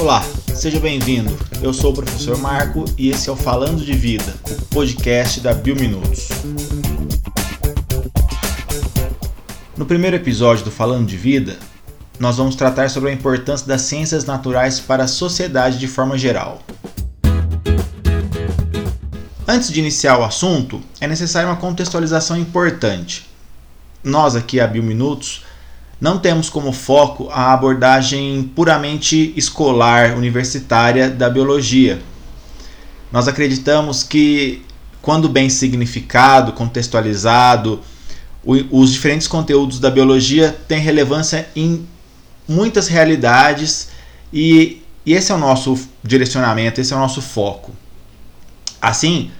Olá, seja bem-vindo. Eu sou o professor Marco e esse é o Falando de Vida, o podcast da Biominutos. No primeiro episódio do Falando de Vida, nós vamos tratar sobre a importância das ciências naturais para a sociedade de forma geral. Antes de iniciar o assunto, é necessária uma contextualização importante. Nós aqui, a Biominutos, não temos como foco a abordagem puramente escolar, universitária da biologia. Nós acreditamos que, quando bem significado, contextualizado, os diferentes conteúdos da biologia têm relevância em muitas realidades e, e esse é o nosso direcionamento, esse é o nosso foco. Assim,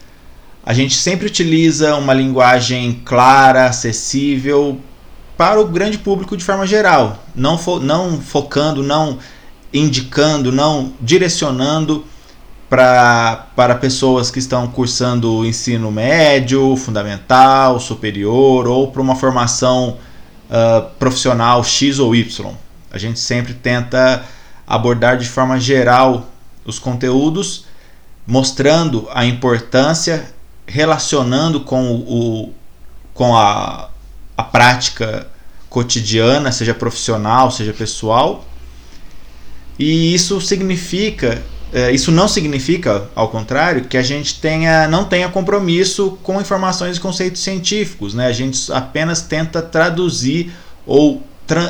a gente sempre utiliza uma linguagem clara, acessível para o grande público de forma geral, não, fo não focando, não indicando, não direcionando pra, para pessoas que estão cursando ensino médio, fundamental, superior ou para uma formação uh, profissional X ou Y. A gente sempre tenta abordar de forma geral os conteúdos, mostrando a importância, relacionando com, o, com a, a prática cotidiana, seja profissional, seja pessoal. E isso significa, é, isso não significa, ao contrário, que a gente tenha, não tenha compromisso com informações e conceitos científicos. Né? A gente apenas tenta traduzir ou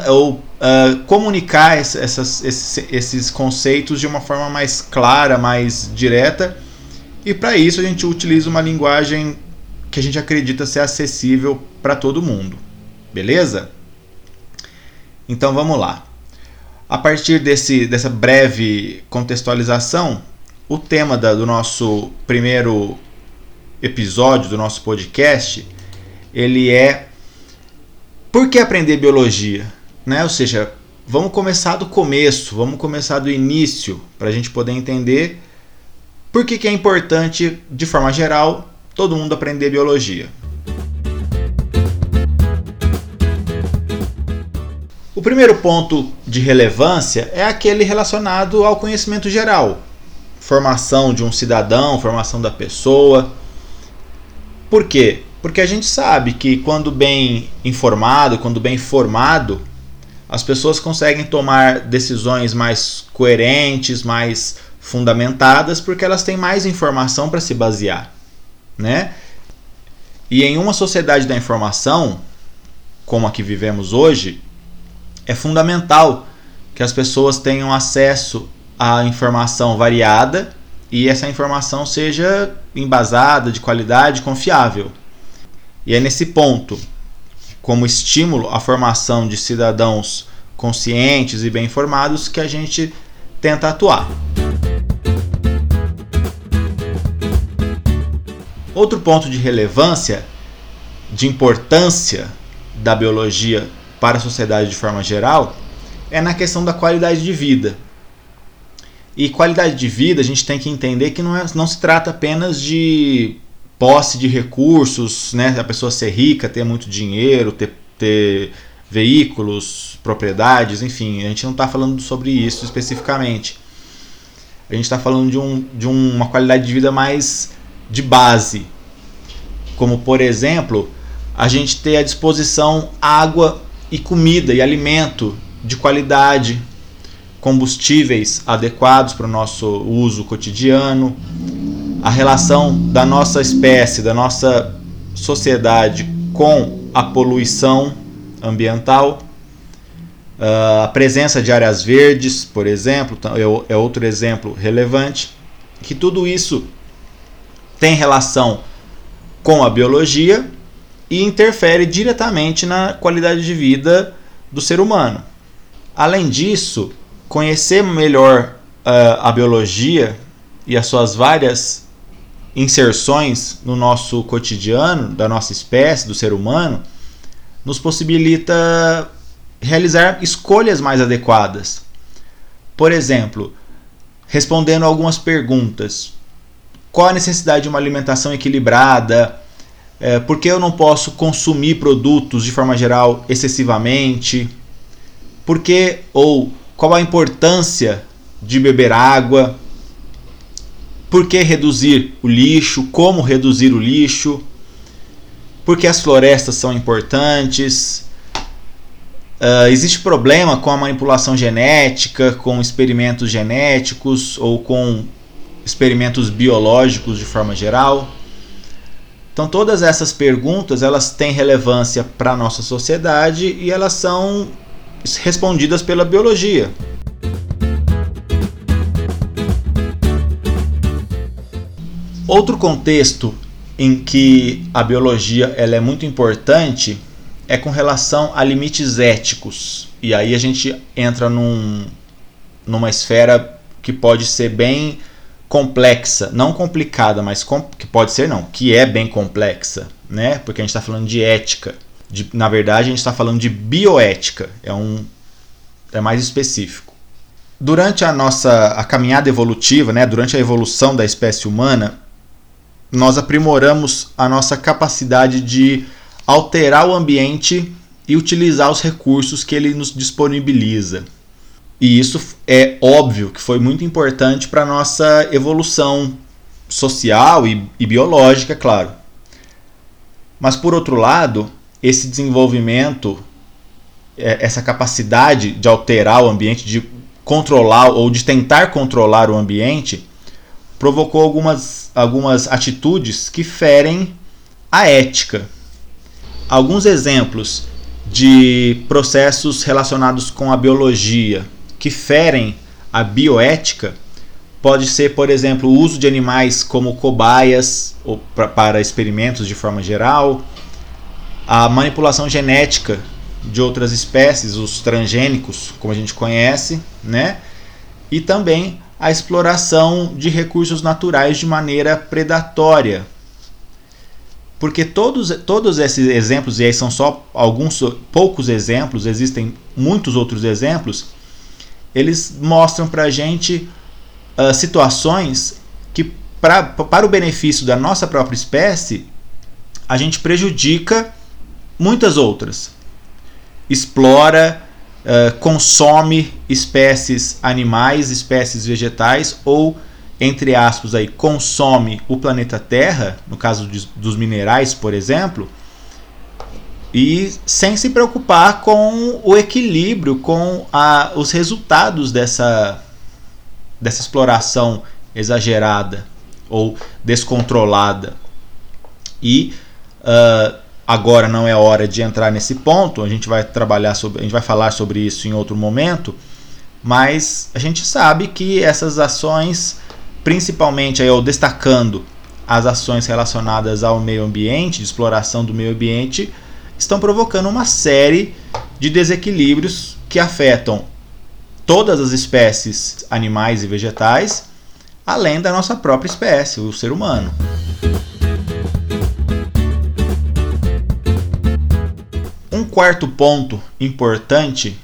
ou uh, comunicar essas, esses, esses conceitos de uma forma mais clara, mais direta. E para isso a gente utiliza uma linguagem que a gente acredita ser acessível para todo mundo. Beleza? Então vamos lá. A partir desse, dessa breve contextualização, o tema da, do nosso primeiro episódio do nosso podcast ele é por que aprender biologia? Né? Ou seja, vamos começar do começo, vamos começar do início, para a gente poder entender por que, que é importante, de forma geral, todo mundo aprender biologia. O primeiro ponto de relevância é aquele relacionado ao conhecimento geral, formação de um cidadão, formação da pessoa. Por quê? Porque a gente sabe que quando bem informado, quando bem formado, as pessoas conseguem tomar decisões mais coerentes, mais fundamentadas, porque elas têm mais informação para se basear, né? E em uma sociedade da informação, como a que vivemos hoje, é fundamental que as pessoas tenham acesso à informação variada e essa informação seja embasada, de qualidade, confiável. E é nesse ponto, como estímulo à formação de cidadãos conscientes e bem informados, que a gente tenta atuar. Outro ponto de relevância, de importância da biologia para a sociedade de forma geral, é na questão da qualidade de vida. E qualidade de vida a gente tem que entender que não, é, não se trata apenas de posse de recursos, né? A pessoa ser rica, ter muito dinheiro, ter, ter veículos, propriedades, enfim, a gente não está falando sobre isso especificamente. A gente está falando de, um, de uma qualidade de vida mais de base, como por exemplo, a gente ter à disposição água e comida e alimento de qualidade, combustíveis adequados para o nosso uso cotidiano, a relação da nossa espécie, da nossa sociedade com a poluição ambiental, a presença de áreas verdes, por exemplo, é, é outro exemplo relevante, que tudo isso tem relação com a biologia e interfere diretamente na qualidade de vida do ser humano. Além disso, conhecer melhor uh, a biologia e as suas várias inserções no nosso cotidiano, da nossa espécie, do ser humano, nos possibilita realizar escolhas mais adequadas. Por exemplo, respondendo algumas perguntas: qual a necessidade de uma alimentação equilibrada? É, por que eu não posso consumir produtos de forma geral excessivamente? Por que ou qual a importância de beber água? Por que reduzir o lixo? Como reduzir o lixo? Por que as florestas são importantes? Uh, existe problema com a manipulação genética, com experimentos genéticos ou com experimentos biológicos de forma geral? Então todas essas perguntas elas têm relevância para a nossa sociedade e elas são respondidas pela biologia. Outro contexto em que a biologia ela é muito importante é com relação a limites éticos. E aí a gente entra num, numa esfera que pode ser bem complexa, não complicada, mas com, que pode ser não, que é bem complexa, né? Porque a gente está falando de ética. De, na verdade, a gente está falando de bioética. É um é mais específico. Durante a nossa a caminhada evolutiva, né, durante a evolução da espécie humana, nós aprimoramos a nossa capacidade de alterar o ambiente e utilizar os recursos que ele nos disponibiliza. E isso é óbvio que foi muito importante para a nossa evolução social e, e biológica, claro. Mas por outro lado, esse desenvolvimento, é, essa capacidade de alterar o ambiente, de controlar ou de tentar controlar o ambiente, provocou algumas, algumas atitudes que ferem a ética. Alguns exemplos de processos relacionados com a biologia que ferem a bioética pode ser, por exemplo, o uso de animais como cobaias ou pra, para experimentos de forma geral, a manipulação genética de outras espécies, os transgênicos, como a gente conhece, né? E também a exploração de recursos naturais de maneira predatória. Porque todos, todos esses exemplos, e aí são só alguns poucos exemplos, existem muitos outros exemplos, eles mostram para a gente uh, situações que, pra, para o benefício da nossa própria espécie, a gente prejudica muitas outras. Explora uh, consome espécies animais, espécies vegetais ou entre aspas aí consome o planeta Terra, no caso de, dos minerais, por exemplo, e sem se preocupar com o equilíbrio, com a, os resultados dessa, dessa exploração exagerada ou descontrolada. E uh, agora não é hora de entrar nesse ponto, a gente vai trabalhar sobre, a gente vai falar sobre isso em outro momento, mas a gente sabe que essas ações, principalmente aí, eu destacando as ações relacionadas ao meio ambiente, de exploração do meio ambiente, estão provocando uma série de desequilíbrios que afetam todas as espécies animais e vegetais, além da nossa própria espécie, o ser humano. quarto ponto importante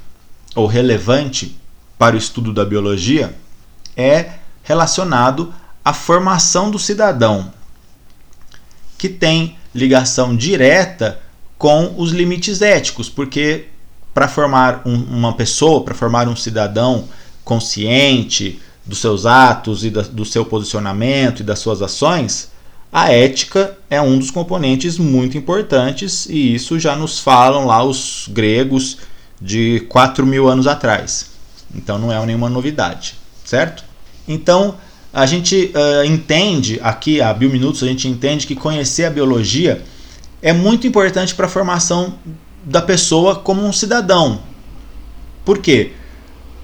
ou relevante para o estudo da biologia é relacionado à formação do cidadão, que tem ligação direta com os limites éticos, porque para formar um, uma pessoa, para formar um cidadão consciente dos seus atos e da, do seu posicionamento e das suas ações, a ética é um dos componentes muito importantes e isso já nos falam lá os gregos de 4 mil anos atrás. Então não é nenhuma novidade, certo? Então a gente uh, entende aqui, a Biominutos, a gente entende que conhecer a biologia é muito importante para a formação da pessoa como um cidadão. Por quê?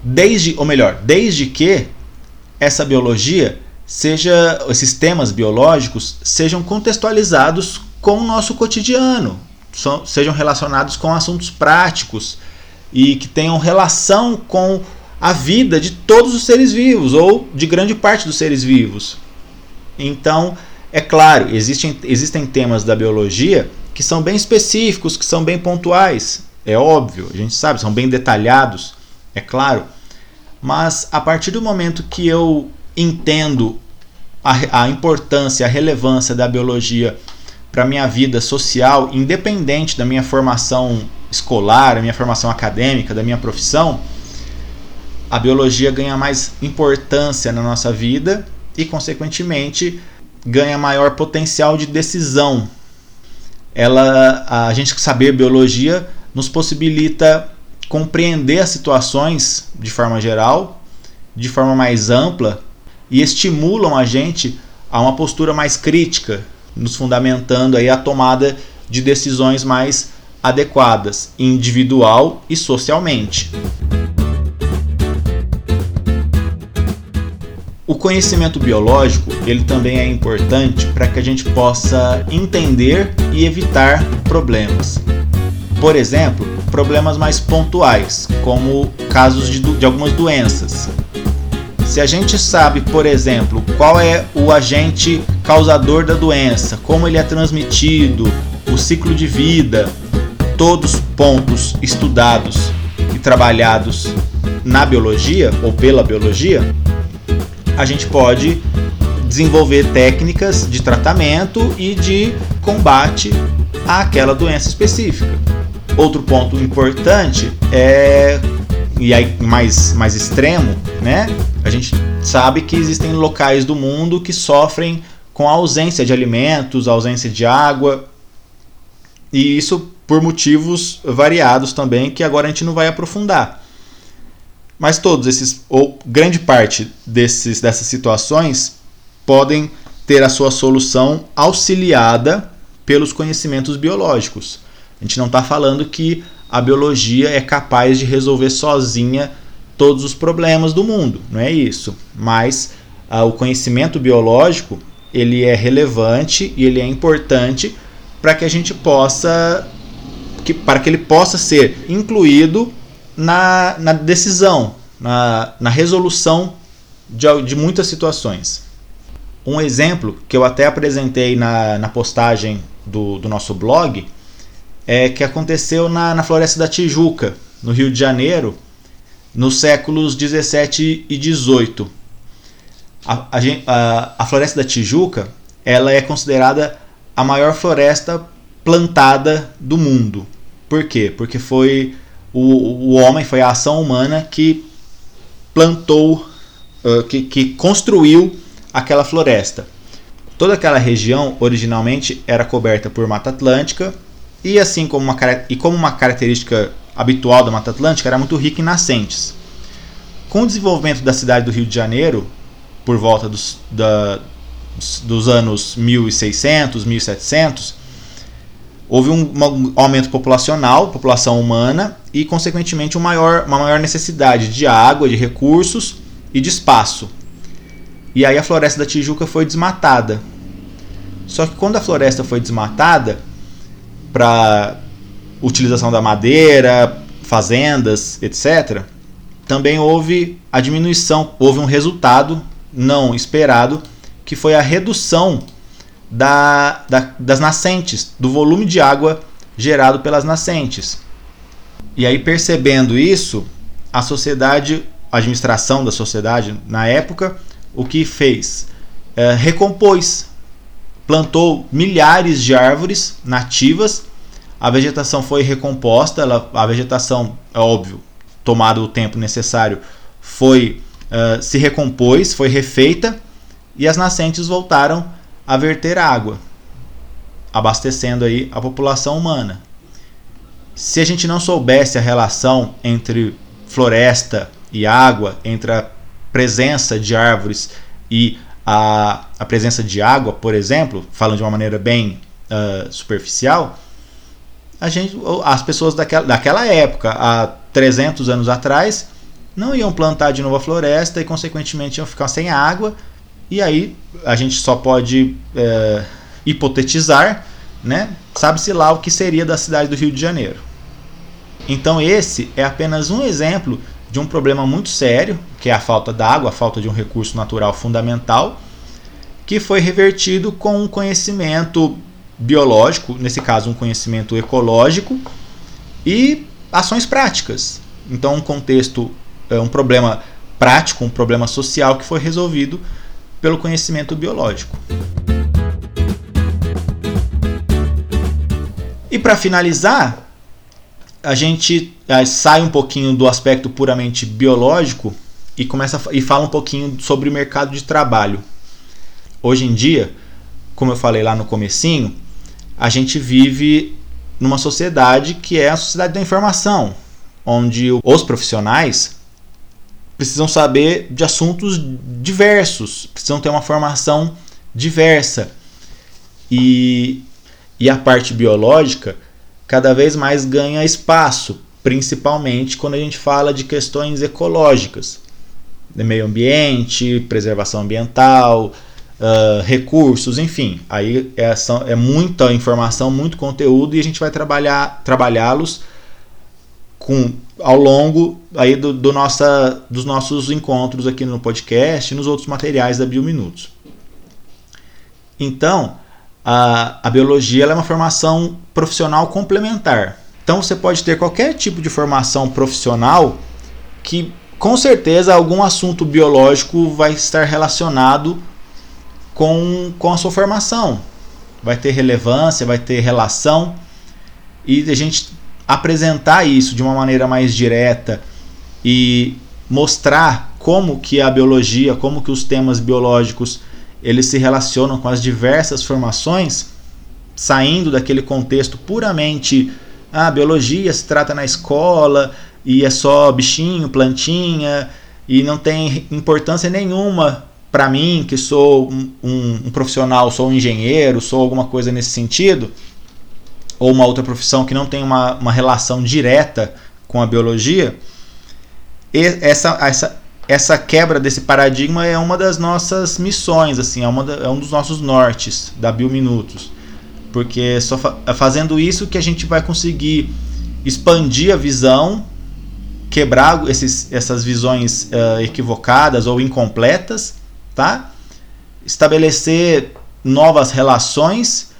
Desde, ou melhor, desde que essa biologia seja esses temas biológicos sejam contextualizados com o nosso cotidiano, sejam relacionados com assuntos práticos e que tenham relação com a vida de todos os seres vivos ou de grande parte dos seres vivos. Então, é claro, existem, existem temas da biologia que são bem específicos, que são bem pontuais, é óbvio, a gente sabe, são bem detalhados, é claro. Mas a partir do momento que eu entendo a, a importância, a relevância da biologia para minha vida social, independente da minha formação escolar, da minha formação acadêmica, da minha profissão, a biologia ganha mais importância na nossa vida e, consequentemente, ganha maior potencial de decisão. Ela, a gente saber biologia nos possibilita compreender as situações de forma geral, de forma mais ampla e estimulam a gente a uma postura mais crítica, nos fundamentando aí a tomada de decisões mais adequadas, individual e socialmente. O conhecimento biológico, ele também é importante para que a gente possa entender e evitar problemas. Por exemplo, problemas mais pontuais, como casos de, de algumas doenças. Se a gente sabe, por exemplo, qual é o agente causador da doença, como ele é transmitido, o ciclo de vida, todos pontos estudados e trabalhados na biologia ou pela biologia, a gente pode desenvolver técnicas de tratamento e de combate àquela doença específica. Outro ponto importante é e aí mais mais extremo, né? A gente sabe que existem locais do mundo que sofrem com a ausência de alimentos, ausência de água, e isso por motivos variados também que agora a gente não vai aprofundar. Mas todos esses, ou grande parte desses, dessas situações, podem ter a sua solução auxiliada pelos conhecimentos biológicos. A gente não está falando que a biologia é capaz de resolver sozinha todos os problemas do mundo, não é isso. Mas ah, o conhecimento biológico ele é relevante e ele é importante para que a gente possa, que, para que ele possa ser incluído na, na decisão, na, na resolução de, de muitas situações. Um exemplo que eu até apresentei na, na postagem do, do nosso blog é que aconteceu na, na Floresta da Tijuca, no Rio de Janeiro, nos séculos 17 e 18. A, a, a, Floresta da Tijuca ela é considerada a maior floresta plantada do mundo. Por quê? Porque foi o, o homem, foi a ação humana que plantou, uh, que, que construiu aquela floresta. Toda aquela região originalmente era coberta por Mata Atlântica e assim como uma, e como uma característica habitual da Mata Atlântica era muito rica em nascentes. Com o desenvolvimento da cidade do Rio de Janeiro, por volta dos, da, dos anos 1600, 1700, houve um, um, aumento populacional, população humana, e consequentemente um maior, uma maior necessidade de água, de recursos e de espaço. E aí a floresta da Tijuca foi desmatada. Só que quando a floresta foi desmatada para utilização da madeira, fazendas, etc., também houve a diminuição, houve um resultado não esperado, que foi a redução da, da, das nascentes, do volume de água gerado pelas nascentes. E aí, percebendo isso, a sociedade, a administração da sociedade na época, o que fez? É, recompôs, plantou milhares de árvores nativas, a vegetação foi recomposta, ela, a vegetação, é óbvio, tomado o tempo necessário, foi uh, se recompôs, foi refeita e as nascentes voltaram a verter água, abastecendo aí a população humana. Se a gente não soubesse a relação entre floresta e água, entre a presença de árvores e a, a presença de água, por exemplo, falando de uma maneira bem uh, superficial, a gente, as pessoas daquela, daquela época, há 300 anos atrás, não iam plantar de novo a floresta e, consequentemente, iam ficar sem água e aí a gente só pode é, hipotetizar, né? Sabe-se lá o que seria da cidade do Rio de Janeiro. Então esse é apenas um exemplo de um problema muito sério, que é a falta d'água, a falta de um recurso natural fundamental, que foi revertido com um conhecimento biológico, nesse caso um conhecimento ecológico e ações práticas. Então um contexto, é, um problema prático, um problema social que foi resolvido pelo conhecimento biológico. E para finalizar, a gente uh, sai um pouquinho do aspecto puramente biológico e começa e fala um pouquinho sobre o mercado de trabalho. Hoje em dia, como eu falei lá no comecinho, a gente vive numa sociedade que é a sociedade da informação, onde os profissionais precisam saber de assuntos diversos, precisam ter uma formação diversa. E, e a parte biológica cada vez mais ganha espaço, principalmente quando a gente fala de questões ecológicas, de meio ambiente, preservação ambiental, uh, recursos, enfim. Aí é, é muita informação, muito conteúdo e a gente vai trabalhar trabalhá-los com ao longo aí do, do, nossa, dos nossos encontros aqui no podcast e nos outros materiais da Biominutos. Então, a, a biologia é uma formação profissional complementar. Então, você pode ter qualquer tipo de formação profissional que, com certeza, algum assunto biológico vai estar relacionado com, com a sua formação. Vai ter relevância, vai ter relação. E a gente apresentar isso de uma maneira mais direta e mostrar como que a biologia, como que os temas biológicos eles se relacionam com as diversas formações, saindo daquele contexto puramente a ah, biologia se trata na escola e é só bichinho, plantinha e não tem importância nenhuma para mim, que sou um, um, um, profissional, sou um engenheiro, sou alguma coisa nesse sentido, ou uma outra profissão que não tem uma, uma relação direta com a biologia, essa, essa, essa quebra desse paradigma é uma das nossas missões, assim, é, uma da, é um dos nossos nortes da Biominutos. Porque só fa é fazendo isso que a gente vai conseguir expandir a visão, quebrar esses, essas visões uh, equivocadas ou incompletas tá? Estabelecer novas relações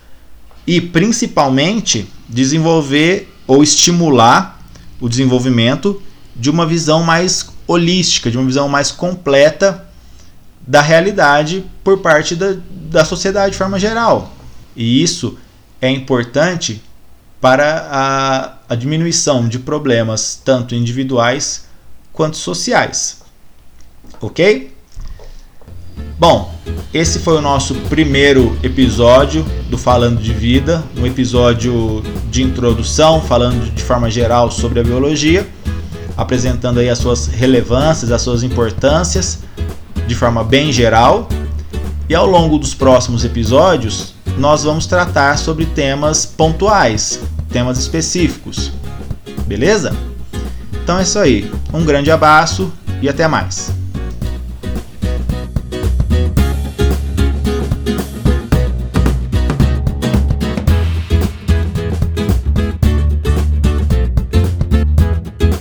e principalmente desenvolver ou estimular o desenvolvimento de uma visão mais holística, de uma visão mais completa da realidade por parte da, da sociedade de forma geral. E isso é importante para a, a diminuição de problemas tanto individuais quanto sociais. Ok? Bom, esse foi o nosso primeiro episódio do Falando de Vida, um episódio de introdução, falando de forma geral sobre a biologia, apresentando aí as suas relevâncias, as suas importâncias, de forma bem geral. E ao longo dos próximos episódios, nós vamos tratar sobre temas pontuais, temas específicos. Beleza? Então é isso aí. Um grande abraço e até mais.